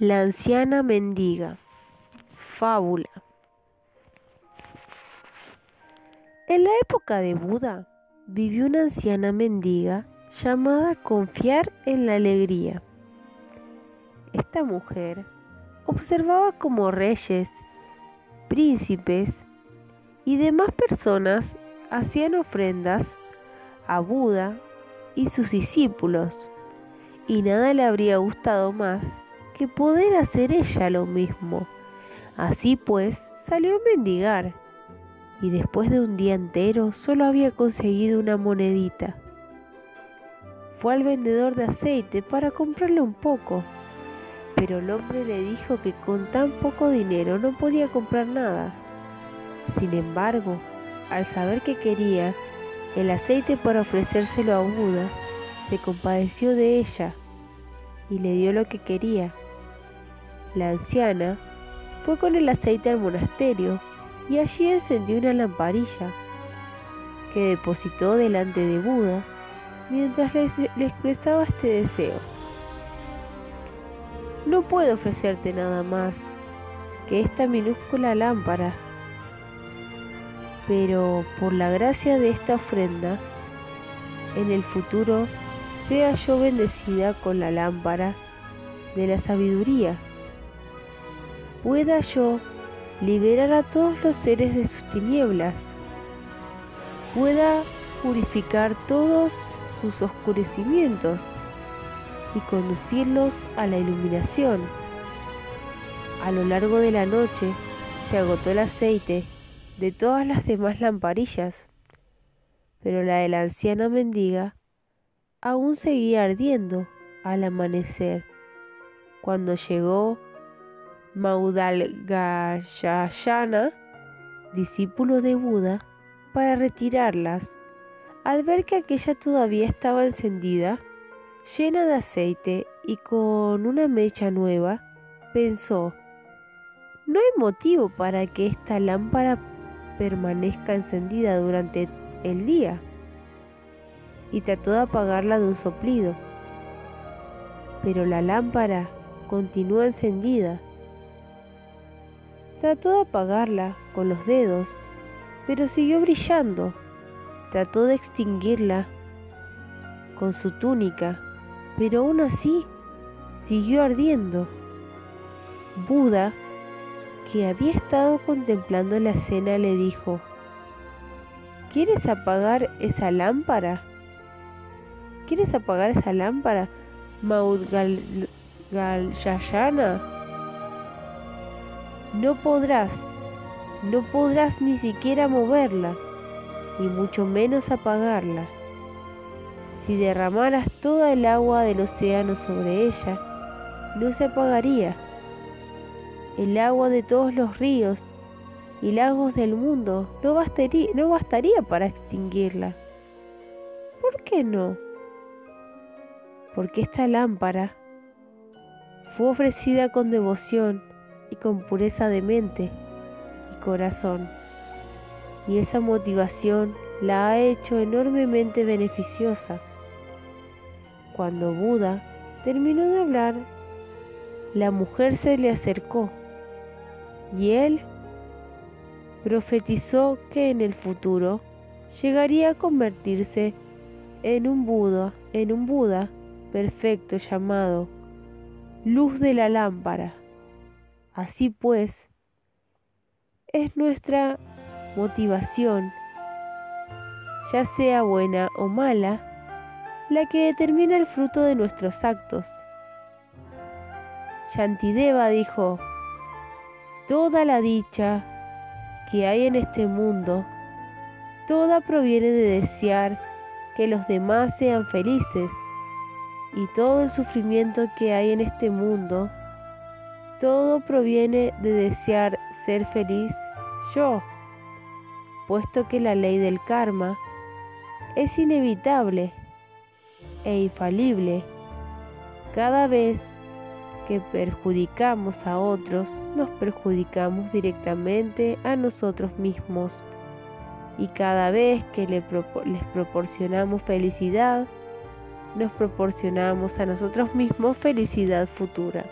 La anciana mendiga. Fábula. En la época de Buda vivió una anciana mendiga llamada Confiar en la Alegría. Esta mujer observaba como reyes, príncipes y demás personas hacían ofrendas a Buda y sus discípulos, y nada le habría gustado más que poder hacer ella lo mismo. Así pues, salió a mendigar, y después de un día entero solo había conseguido una monedita. Fue al vendedor de aceite para comprarle un poco, pero el hombre le dijo que con tan poco dinero no podía comprar nada. Sin embargo, al saber que quería el aceite para ofrecérselo a Buda, se compadeció de ella y le dio lo que quería. La anciana fue con el aceite al monasterio y allí encendió una lamparilla que depositó delante de Buda mientras le, expresaba este deseo. No puedo ofrecerte nada más que esta minúscula lámpara, pero por la gracia de esta ofrenda, en el futuro sea yo bendecida con la lámpara de la sabiduría pueda yo liberar a todos los seres de sus tinieblas, pueda purificar todos sus oscurecimientos y conducirlos a la iluminación. A lo largo de la noche se agotó el aceite de todas las demás lamparillas, pero la de la anciana mendiga aún seguía ardiendo al amanecer, cuando llegó Maudalgayana, discípulo de Buda, para retirarlas. Al ver que aquella todavía estaba encendida, llena de aceite y con una mecha nueva, pensó, no hay motivo para que esta lámpara permanezca encendida durante el día. Y trató de apagarla de un soplido. Pero la lámpara continuó encendida Trató de apagarla con los dedos, pero siguió brillando. Trató de extinguirla con su túnica, pero aún así siguió ardiendo. Buda, que había estado contemplando la escena, le dijo, ¿Quieres apagar esa lámpara? ¿Quieres apagar esa lámpara, Maudgalyayana? No podrás, no podrás ni siquiera moverla, y mucho menos apagarla. Si derramaras toda el agua del océano sobre ella, no se apagaría. El agua de todos los ríos y lagos del mundo no bastaría, no bastaría para extinguirla. ¿Por qué no? Porque esta lámpara fue ofrecida con devoción y con pureza de mente y corazón. Y esa motivación la ha hecho enormemente beneficiosa. Cuando Buda terminó de hablar, la mujer se le acercó y él profetizó que en el futuro llegaría a convertirse en un Buda, en un Buda perfecto llamado luz de la lámpara. Así pues, es nuestra motivación, ya sea buena o mala, la que determina el fruto de nuestros actos. Shantideva dijo, toda la dicha que hay en este mundo, toda proviene de desear que los demás sean felices y todo el sufrimiento que hay en este mundo todo proviene de desear ser feliz yo, puesto que la ley del karma es inevitable e infalible. Cada vez que perjudicamos a otros, nos perjudicamos directamente a nosotros mismos. Y cada vez que les proporcionamos felicidad, nos proporcionamos a nosotros mismos felicidad futura.